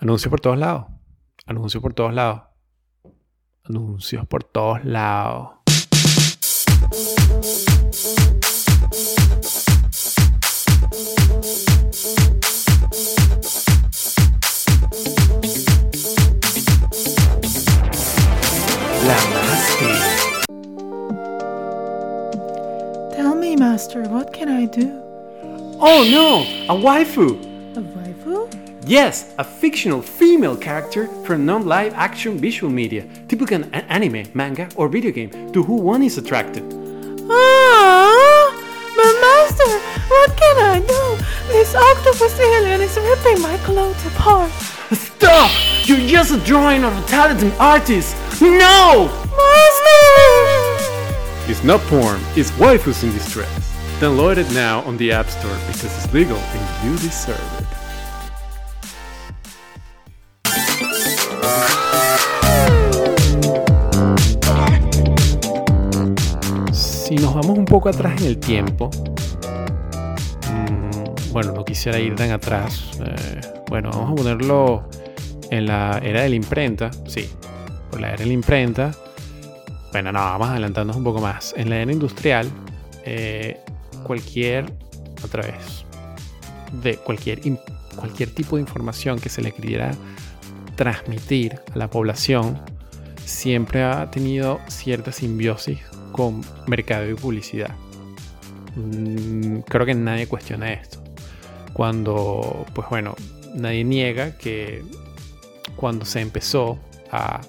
Anuncios por todos lados. Anuncios por todos lados. Anuncios por todos lados. La Master. Tell me, Master, what can I do? Oh no! A waifu! A waifu? Yes, a fictional female character from non-live action visual media, typical an anime, manga, or video game, to who one is attracted. Ah, my Master, what can I do? This octopus alien is ripping my clothes apart. Stop! You're just a drawing of a talented artist! No! Master! It's not porn, it's waifus in distress. Download it now on the App Store because it's legal and you deserve it. Un poco atrás en el tiempo, mm, bueno, no quisiera ir tan atrás. eh, bueno, vamos a ponerlo en la era de la imprenta. Sí, por la era de la imprenta. Bueno, no, vamos adelantándonos un poco más. En la era industrial, eh, cualquier, otra vez, de cualquier, cualquier tipo de información que se le queriera transmitir a la población, siempre ha tenido cierta simbiosis con mercado y publicidad. Mm, creo que nadie cuestiona esto. Cuando, pues bueno, nadie niega que cuando se empezó a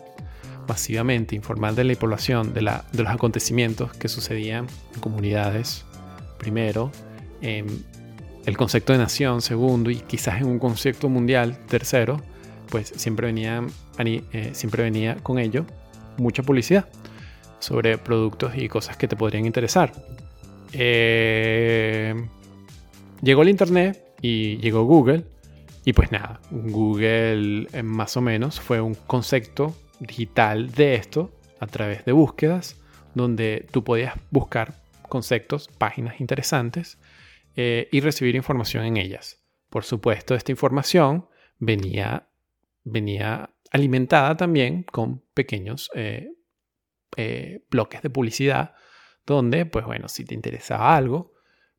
masivamente informar de la población de, la- de los acontecimientos que sucedían en comunidades, primero, en el concepto de nación, segundo, y quizás en un concepto mundial, tercero, pues siempre venía, eh, siempre venía con ello mucha publicidad sobre productos y cosas que te podrían interesar. Eh, llegó el Internet y llegó Google. Y pues nada, Google eh, más o menos fue un concepto digital de esto a través de búsquedas donde tú podías buscar conceptos, páginas interesantes eh, y recibir información en ellas. Por supuesto, esta información venía, venía alimentada también con pequeños eh, bloques de publicidad donde, pues bueno, si te interesaba algo,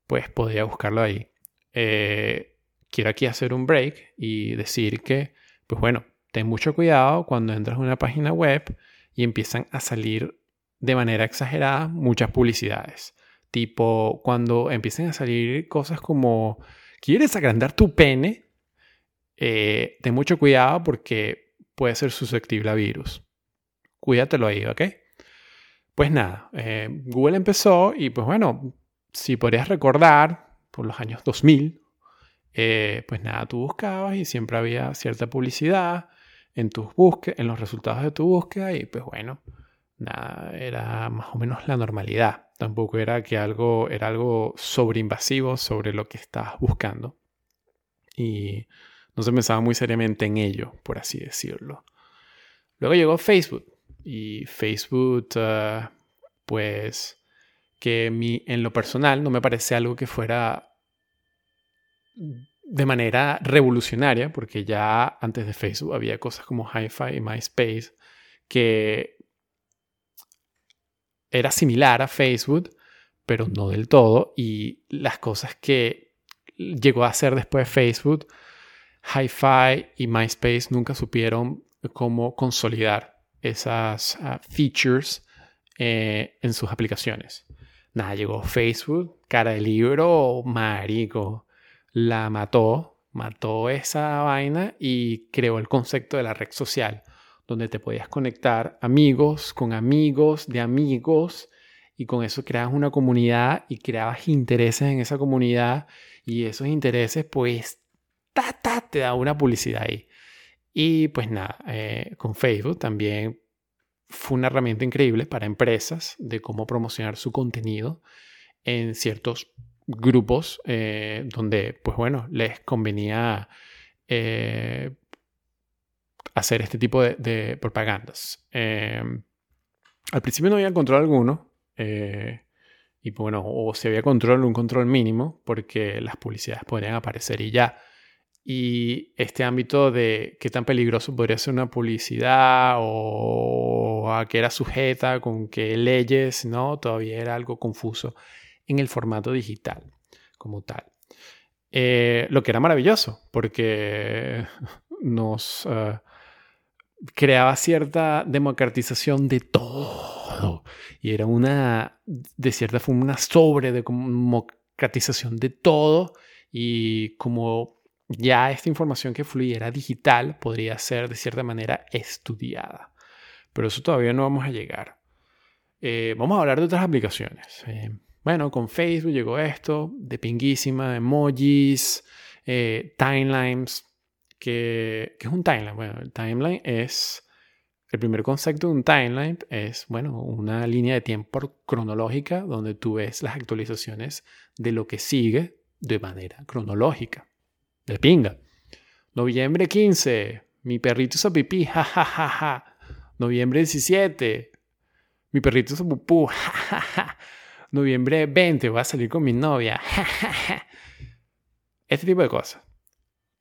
pues podía buscarlo ahí. Eh, quiero aquí hacer un break y decir que, pues bueno, ten mucho cuidado cuando entras a una página web y empiezan a salir de manera exagerada muchas publicidades. Tipo, cuando empiezan a salir cosas como, ¿quieres agrandar tu pene? Eh, ten mucho cuidado porque puede ser susceptible a virus. Cuídatelo ahí, ¿ok? Pues nada, eh, Google empezó y pues bueno, si podrías recordar, por los años 2000, eh, pues nada, tú buscabas y siempre había cierta publicidad en tus búsquedas, en los resultados de tu búsqueda y pues bueno, nada, era más o menos la normalidad. Tampoco era que algo era algo sobreinvasivo sobre lo que estabas buscando. Y no se pensaba muy seriamente en ello, por así decirlo. Luego llegó Facebook y Facebook, eh, pues que mi, en lo personal no me parece algo que fuera de manera revolucionaria, porque ya antes de Facebook había cosas como Hi-Fi y MySpace que era similar a Facebook, pero no del todo. Y las cosas que llegó a hacer después de Facebook, Hi-Fi y MySpace nunca supieron cómo consolidar esas uh, features eh, en sus aplicaciones. Nada, llegó Facebook, cara de libro, marico la mató, mató esa vaina y creó el concepto de la red social, donde te podías conectar amigos con amigos de amigos y con eso creabas una comunidad y creabas intereses en esa comunidad y esos intereses pues ta, ta, te da una publicidad ahí. Y pues nada, eh, con Facebook también fue una herramienta increíble para empresas de cómo promocionar su contenido en ciertos grupos eh, donde, pues bueno, les convenía eh, hacer este tipo de, propagandas. Eh, al principio no había control alguno, y bueno, o si había control, un control mínimo, porque las publicidades podrían aparecer y ya. Y este ámbito de qué tan peligroso podría ser una publicidad o a qué era sujeta, con qué leyes, ¿no? Todavía era algo confuso en el formato digital como tal. Eh, lo que era maravilloso, porque nos eh, creaba cierta democratización de todo. Y era una, de cierta forma, una sobre democratización de todo. Y como ya esta información que fluyera digital podría ser de cierta manera estudiada. Pero eso todavía no vamos a llegar. Eh, vamos a hablar de otras aplicaciones. bueno, con Facebook llegó esto, de pinguísima, emojis, timelines, que, es un timeline. Bueno, el timeline es, el primer concepto de un timeline es, bueno, una línea de tiempo cronológica donde tú ves las actualizaciones de lo que sigue de manera cronológica. De pinga. Noviembre 15, mi perrito hizo pipí, ja, Noviembre 17, mi perrito hizo pupú, ja, Noviembre 20, voy a salir con mi novia, Este tipo de cosas.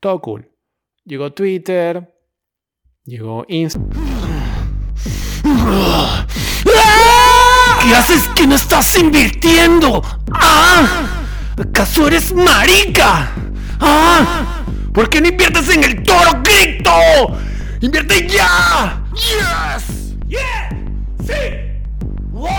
Todo cool. Llegó Twitter, llegó Instagram. ¿Qué haces que no estás invirtiendo? ¡Ah! ¿Acaso eres marica? ¡Ah! ¿Por qué no inviertes en el toro cripto? ¡Invierte ya! ¡Yes! ¡Yeah! ¡Sí! ¡Wow!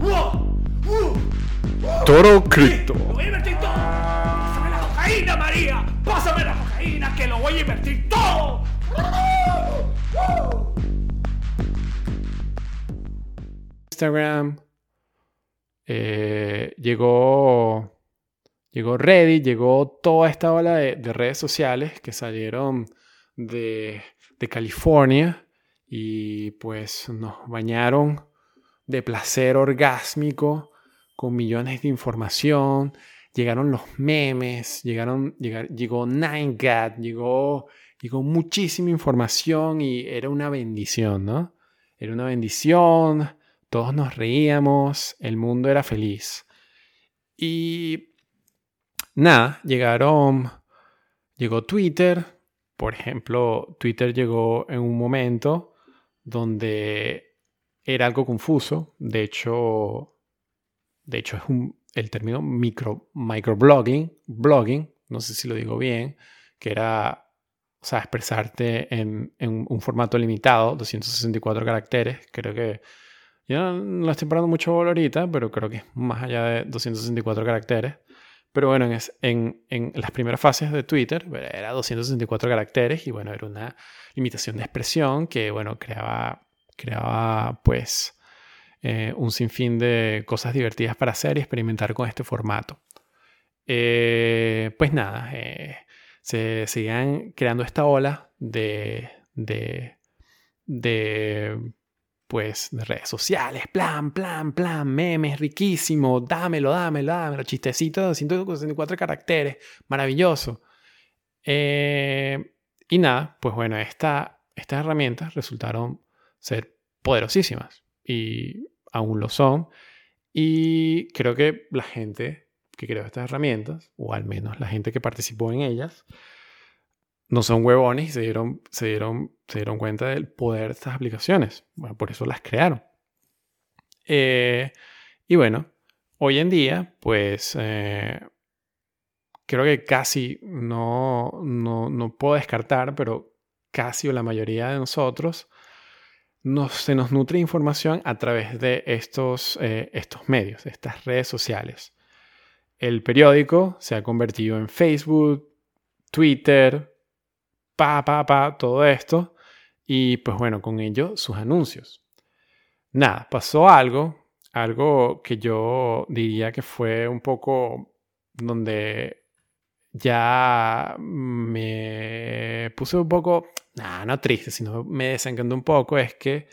¡Wow! ¡Wow! Toro cripto. Voy a invertir todo. Pásame la cocaína, María. Pásame la cocaína que lo voy a invertir todo. Instagram. Eh, llegó Llegó Reddit, llegó toda esta ola de, redes sociales que salieron de, California y pues nos bañaron de placer orgásmico con millones de información. Llegaron los memes, llegaron, llegó 9gag, llegó, llegó muchísima información y era una bendición, ¿no? Era una bendición, todos nos reíamos, el mundo era feliz. Y nada, llegaron, llegó Twitter, por ejemplo, Twitter llegó en un momento donde era algo confuso, de hecho, de hecho es el término micro, microblogging, blogging, no sé si lo digo bien, que era, o sea, expresarte en, en un formato limitado, 264 caracteres, creo que yo no, no estoy parando mucho ahorita, pero creo que es más allá de 264 caracteres. Pero bueno, en, las primeras fases de Twitter era 264 caracteres y bueno, era una limitación de expresión que bueno, creaba, creaba pues eh, un sinfín de cosas divertidas para hacer y experimentar con este formato. Eh, pues nada, eh, se seguían creando esta ola de pues de redes sociales, plan, plan, plan, memes, riquísimo, dámelo, dámelo, dámelo, chistecito de 164 caracteres, maravilloso. Eh, y nada, pues bueno, esta, estas herramientas resultaron ser poderosísimas y aún lo son. Y creo que la gente que creó estas herramientas, o al menos la gente que participó en ellas, no son huevones y se dieron, se dieron, se dieron cuenta del poder de estas aplicaciones. Bueno, por eso las crearon. Eh, y bueno, hoy en día, pues eh, creo que casi no, no, puedo descartar, pero casi o la mayoría de nosotros se nos nutre información a través de estos, eh, estos medios, estas redes sociales. El periódico se ha convertido en Facebook, Twitter, pa, pa, pa, todo esto. Y pues bueno, con ello sus anuncios. Nada, pasó algo, algo que yo diría que fue un poco donde ya me puse un poco, nada, no triste, sino me desencantó un poco, es que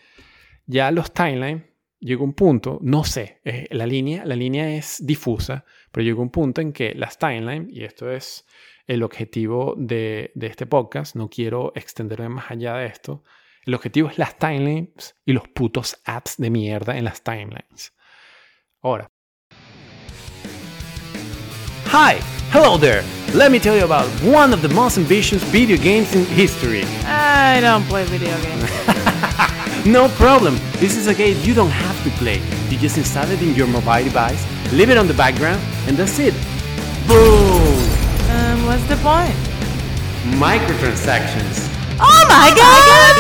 ya los timelines llegó un punto, no sé, la línea, la línea es difusa, pero llegó un punto en que las timelines, y esto es el objetivo de, este podcast, no quiero extenderme más allá de esto. El objetivo es las timelines y los putos ads de mierda en las timelines. Ahora. Hi, hello there. let me tell you about one of the most ambitious video games in history. I don't play video games. No problem. This is a game you don't have to play. You just install it in your mobile device, leave it on the background, and that's it. Boom! What's the point? Microtransactions. Oh my god!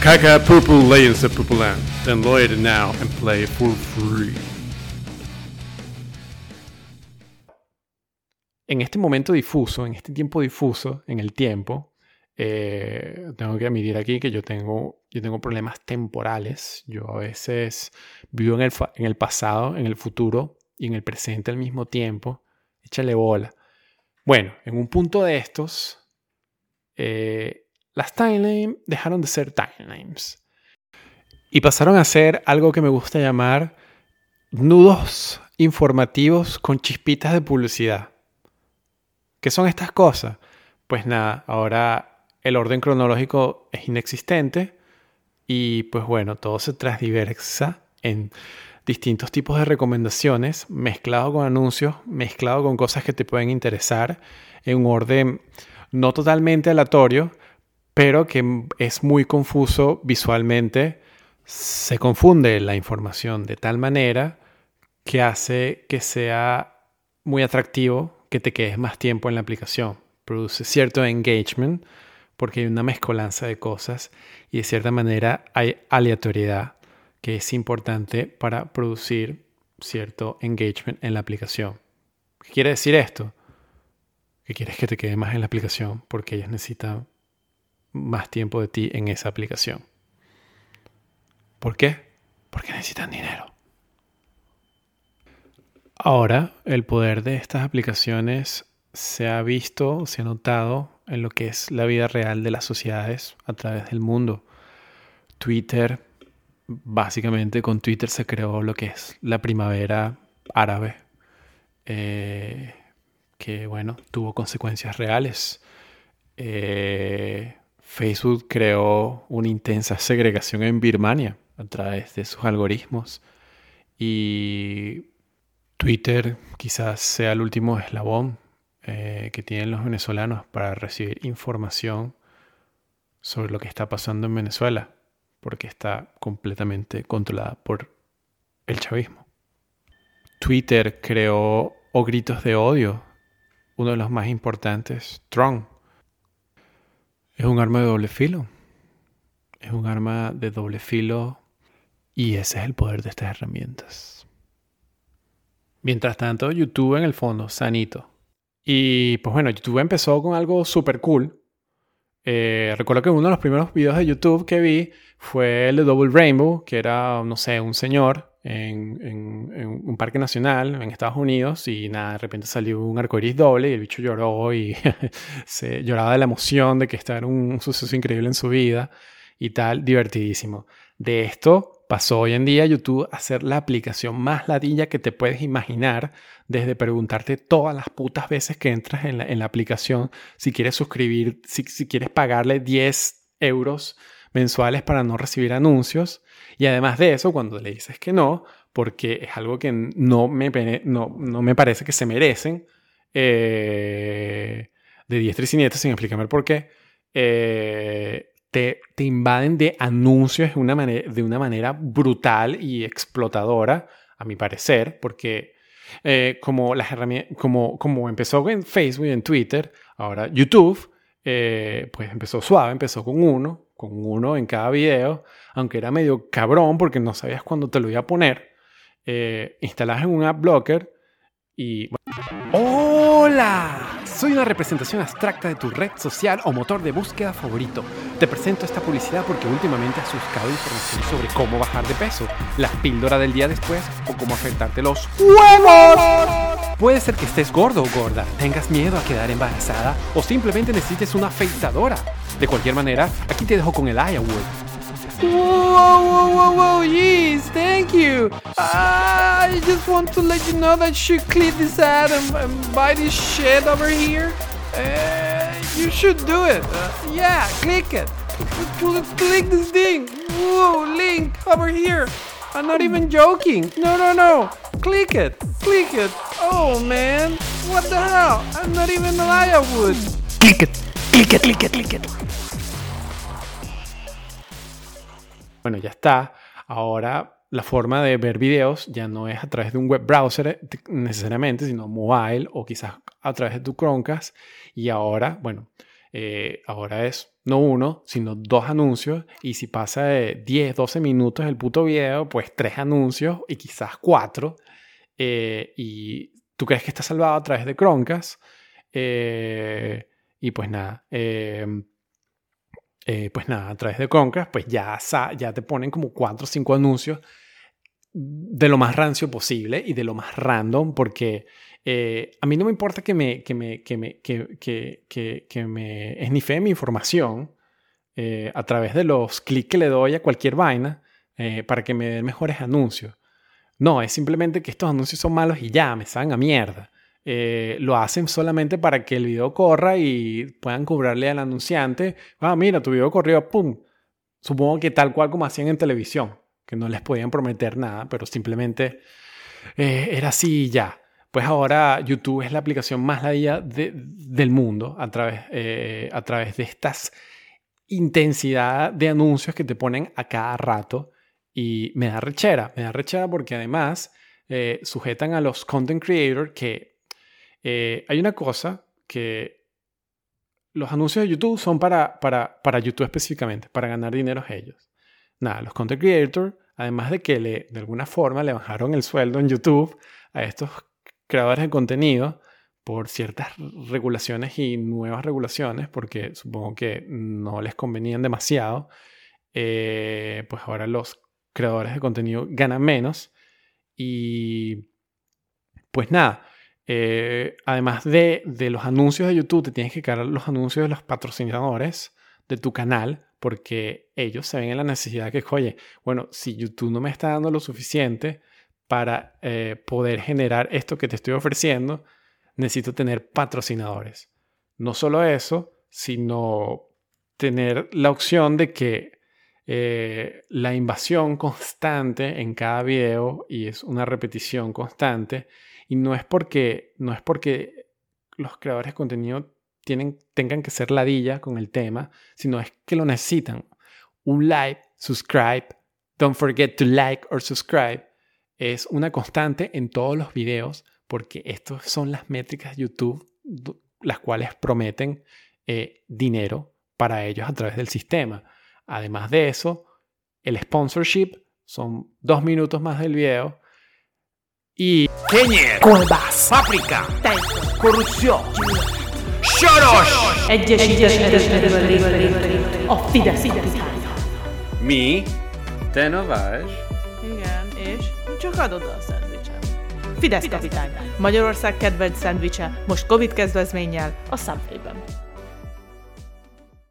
Kaka Purple Legends of Purple Land. Download it now and play for free. En este momento difuso, en este tiempo difuso, en el tiempo, eh, tengo que admitir aquí que yo tengo, yo tengo problemas temporales. Yo a veces vivo en el, en el pasado, en el futuro y en el presente al mismo tiempo. Échale bola. Bueno, en un punto de estos, eh, las timelines dejaron de ser timelines y pasaron a ser algo que me gusta llamar nudos informativos con chispitas de publicidad. ¿Qué son estas cosas? Pues nada, ahora el orden cronológico es inexistente y pues bueno, todo se transdiversa en distintos tipos de recomendaciones, mezclado con anuncios, mezclado con cosas que te pueden interesar en un orden no totalmente aleatorio, pero que es muy confuso visualmente. Se confunde la información de tal manera que hace que sea muy atractivo que te quedes más tiempo en la aplicación. Produce cierto engagement porque hay una mezcolanza de cosas y de cierta manera hay aleatoriedad que es importante para producir cierto engagement en la aplicación. ¿Qué quiere decir esto? Que quieres que te quede más en la aplicación porque ellos necesitan más tiempo de ti en esa aplicación. ¿Por qué? Porque necesitan dinero. Ahora, el poder de estas aplicaciones se ha visto, se ha notado en lo que es la vida real de las sociedades a través del mundo. Twitter, básicamente con Twitter se creó lo que es la primavera árabe, eh, que bueno, tuvo consecuencias reales. Eh, Facebook creó una intensa segregación en Birmania a través de sus algoritmos y Twitter quizás sea el último eslabón eh, que tienen los venezolanos para recibir información sobre lo que está pasando en Venezuela, porque está completamente controlada por el chavismo. Twitter creó o gritos de odio, uno de los más importantes, Tron. Es un arma de doble filo. Es un arma de doble filo y ese es el poder de estas herramientas. Mientras tanto, YouTube en el fondo, sanito. Y pues bueno, YouTube empezó con algo súper cool. Eh, recuerdo que uno de los primeros videos de YouTube que vi fue el de Double Rainbow, que era, no sé, un señor en, en- en un parque nacional en Estados Unidos y nada, de repente salió un arcoiris doble y el bicho lloró y se lloraba de la emoción de que esto era un suceso increíble en su vida y tal, divertidísimo. De esto pasó hoy en día YouTube a ser la aplicación más ladilla que te puedes imaginar, desde preguntarte todas las putas veces que entras en la, en la aplicación si quieres suscribir, si, si quieres pagarle 10 euros mensuales para no recibir anuncios. Y además de eso, cuando le dices que no, porque es algo que no me, no, no me parece que se merecen, eh, de diestra y siniestra, sin explicarme por qué, eh, te, invaden de anuncios de una, manera, brutal y explotadora, a mi parecer, porque eh, como, las como, empezó en Facebook y en Twitter, ahora YouTube, eh, pues empezó suave, empezó con uno, con uno en cada video, aunque era medio cabrón porque no sabías cuándo te lo iba a poner. Eh, en un app blocker y... ¡Hola! Soy una representación abstracta de tu red social o motor de búsqueda favorito. Te presento esta publicidad porque últimamente has buscado información sobre cómo bajar de peso, la píldora del día después o cómo afectarte los huevos. Puede ser que estés gordo o gorda, tengas miedo a quedar embarazada o simplemente necesites una afeitadora. De cualquier manera, aquí te dejo con el Iowa. Whoa, whoa, whoa, whoa, jeez, thank you. Uh, I just want to let you know that you should click this ad and, and buy this shit over here. Uh, you should do it. Uh, yeah, click it. Cl- Click this thing. Whoa, link over here. I'm not even joking. No, no, no. Click it. Click it. Oh, man. What the hell? I'm not even a liar Wood. Click it, click it, click it, click it. Bueno, ya está. Ahora la forma de ver videos ya no es a través de un web browser eh, necesariamente, sino mobile o quizás a través de tu Chromecast. Y ahora, bueno, eh, ahora es no uno, sino dos anuncios. Y si pasa de 10, 12 minutos el puto video, pues tres anuncios y quizás cuatro. Eh, y tú crees que está salvado a través de Chromecast. y pues nada. Pues nada, a través de Chromecast, pues ya, ya te ponen como cuatro o cinco anuncios de lo más rancio posible y de lo más random, porque eh, a mí no me importa que me, que me, que me, que, que, que, me esnife mi información eh, a través de los clics que le doy a cualquier vaina eh, para que me den mejores anuncios. No, es simplemente que estos anuncios son malos y ya, me saben a mierda. Lo hacen solamente para que el video corra y puedan cobrarle al anunciante, ah, mira, tu video corrió, ¡pum! Supongo que tal cual como hacían en televisión que no les podían prometer nada, pero simplemente eh, era así y ya. Pues ahora YouTube es la aplicación más ladilla del mundo a través, eh, a través de estas intensidad de anuncios que te ponen a cada rato y me da rechera, me da rechera porque además eh, sujetan a los content creators que hay una cosa que los anuncios de YouTube son para, para, para YouTube específicamente, para ganar dinero ellos. Nada, los content creators, además de que le, de alguna forma le bajaron el sueldo en YouTube a estos creadores de contenido por ciertas regulaciones y nuevas regulaciones, porque supongo que no les convenían demasiado, eh, pues ahora los creadores de contenido ganan menos. Y pues nada, eh, además de, de, los anuncios de YouTube, te tienes que cargar los anuncios de los patrocinadores de tu canal porque ellos se ven en la necesidad que, oye, bueno, si YouTube no me está dando lo suficiente para eh, poder generar esto que te estoy ofreciendo, necesito tener patrocinadores. No solo eso, sino tener la opción de que eh, la invasión constante en cada video y es una repetición constante y no es porque no es porque los creadores de contenido tienen, tengan que ser ladilla con el tema, sino es que lo necesitan. Un like, subscribe, don't forget to like or subscribe, es una constante en todos los videos porque estas son las métricas de YouTube las cuales prometen eh, dinero para ellos a través del sistema. Además de eso, el sponsorship son dos minutos más del video y Kényer, kolbász, paprika, corrupción Soros! Mi? Te vagy? Igen, és csak adod a szendvicsem. Fidesz kapitány. Magyarország kedvenc szendvicse, most Covid kezdvezménnyel a Subway-ben.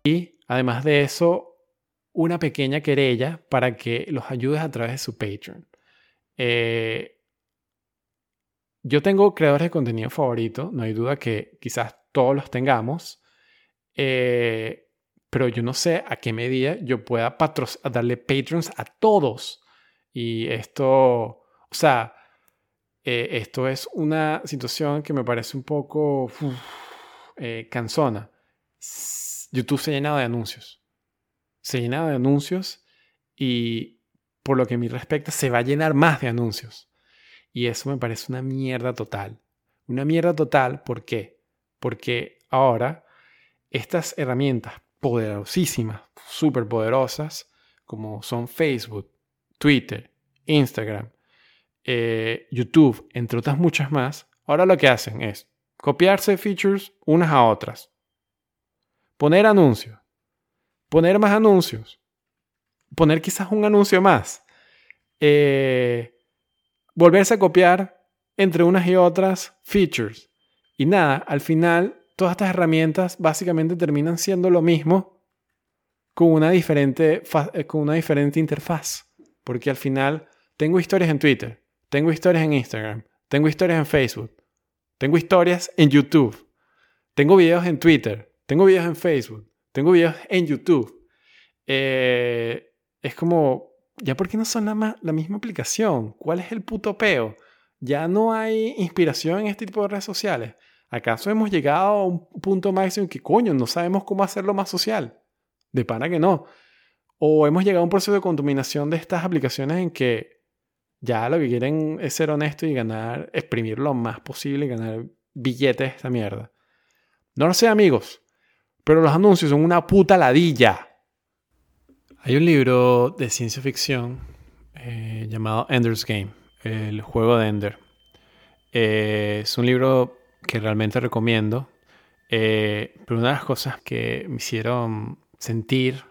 Y, además de eso, una pequeña querella para que los ayudes a través de su Patreon. Eh, yo tengo creadores de contenido favorito, no hay duda que quizás todos los tengamos, eh, pero yo no sé a qué medida yo pueda darle patrons a todos. Y esto, o sea, eh, esto es una situación que me parece un poco eh, cansona. YouTube se ha llenado de anuncios. Se ha llenado de anuncios y por lo que me respecta se va a llenar más de anuncios. Y eso me parece una mierda total. Una mierda total, ¿por qué? porque ahora estas herramientas poderosísimas, súper poderosas, como son Facebook, Twitter, Instagram, eh, YouTube, entre otras muchas más, ahora lo que hacen es copiarse features unas a otras, poner anuncios, poner más anuncios, poner quizás un anuncio más, eh, volverse a copiar entre unas y otras features, y nada, al final todas estas herramientas básicamente terminan siendo lo mismo con una diferente, eh, con una diferente interfaz. Porque al final tengo historias en Twitter, tengo historias en Instagram, tengo historias en Facebook, tengo historias en YouTube, tengo videos en Twitter, tengo videos en Facebook, tengo videos en YouTube. Eh, es como, ¿ya por qué no son la, la misma aplicación? ¿Cuál es el puto peo? Ya no hay inspiración en este tipo de redes sociales. ¿Acaso hemos llegado a un punto máximo en que, coño, no sabemos cómo hacerlo más social? De pana que no. O hemos llegado a un proceso de contaminación de estas aplicaciones en que ya lo que quieren es ser honesto y ganar, exprimir lo más posible y ganar billetes de esta mierda. No lo sé, amigos, pero los anuncios son una puta ladilla. Hay un libro de ciencia ficción eh, llamado Ender's Game, el juego de Ender. Eh, es un libro que realmente recomiendo, eh, pero una de las cosas que me hicieron sentir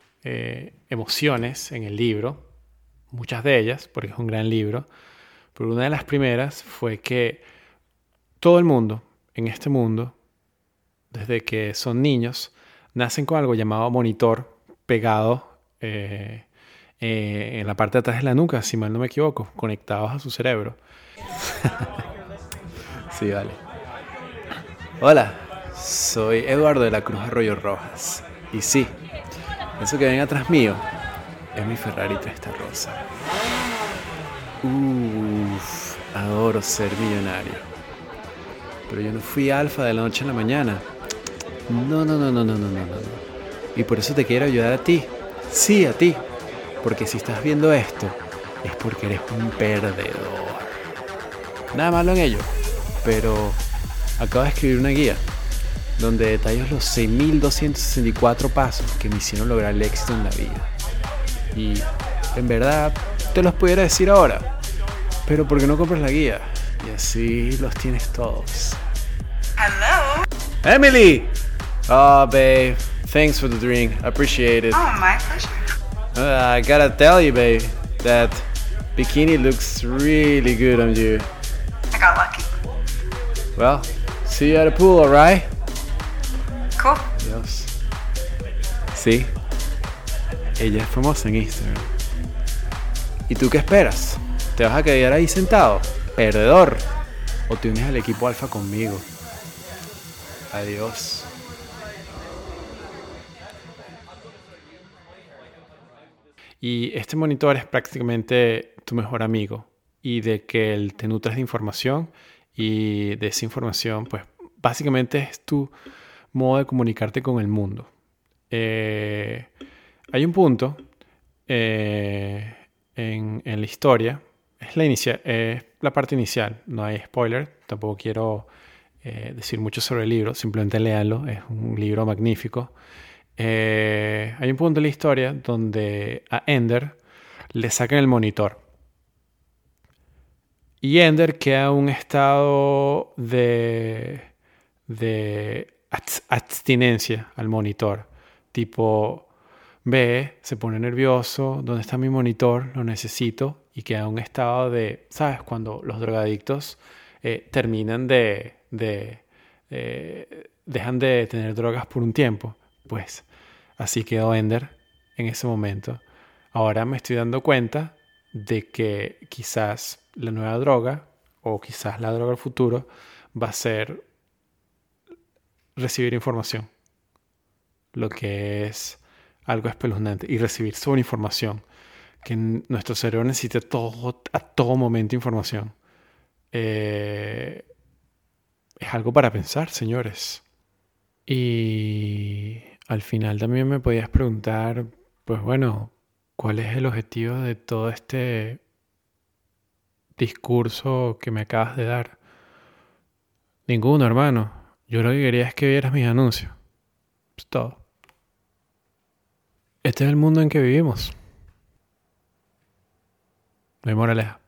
emociones en el libro, muchas de ellas, porque es un gran libro, pero una de las primeras fue que todo el mundo en este mundo, desde que son niños, nacen con algo llamado monitor pegado eh, eh, en la parte de atrás de la nuca, si mal no me equivoco, conectados a su cerebro. sí, vale. Hola, soy Eduardo de la Cruz Arroyo Rojas. Y sí, eso que ven atrás mío es mi Ferrari Testa Rosa. Uff, adoro ser millonario. Pero yo no fui alfa de la noche a la mañana. No, no, no, no, no, no, no, no. Y por eso te quiero ayudar a ti. Sí, a ti. Porque si estás viendo esto, es porque eres un perdedor. Nada malo en ello. Pero acabo de escribir una guía donde detallo los 6.264 pasos que me hicieron lograr el éxito en la vida. Y en verdad te los pudiera decir ahora, pero porque no compras la guía y así los tienes todos. Hello. Emily! Oh, babe. Thanks for the drink. I appreciate it. Oh, my pleasure. Uh, I gotta tell you, babe, that bikini looks really good on you. I got lucky. Well, see you at the pool, alright? Cool. Dios. Sí. Ella es famosa en Instagram. ¿Y tú qué esperas? ¿Te vas a quedar ahí sentado? ¿Perdedor? ¿O te unes al equipo alfa conmigo? Adiós. Y este monitor es prácticamente tu mejor amigo. Y de que él te nutres de información y de esa información, pues básicamente es tu modo de comunicarte con el mundo. Eh, hay un punto eh, en, la historia, es la, la parte inicial, no hay spoiler, tampoco quiero eh, decir mucho sobre el libro, simplemente léanlo, es un libro magnífico. Eh, hay un punto en la historia donde a Ender le sacan el monitor. Y Ender queda en un estado de, de abstinencia al monitor. Tipo, ve, se pone nervioso, ¿dónde está mi monitor? Lo necesito. Y queda en un estado de, ¿sabes? Cuando los drogadictos eh, terminan de, de eh, dejan de tener drogas por un tiempo. Pues así quedó Ender en ese momento. Ahora me estoy dando cuenta de que quizás la nueva droga o quizás la droga del futuro va a ser recibir información. Lo que es algo espeluznante. Y recibir sobre información. Que nuestro cerebro necesita todo, a todo momento información. Eh, es algo para pensar, señores. Y al final también me podías preguntar, pues bueno, ¿cuál es el objetivo de todo este discurso que me acabas de dar? Ninguno, hermano. Yo lo que quería es que vieras mis anuncios. Es todo. Este es el mundo en que vivimos. No hay moraleja.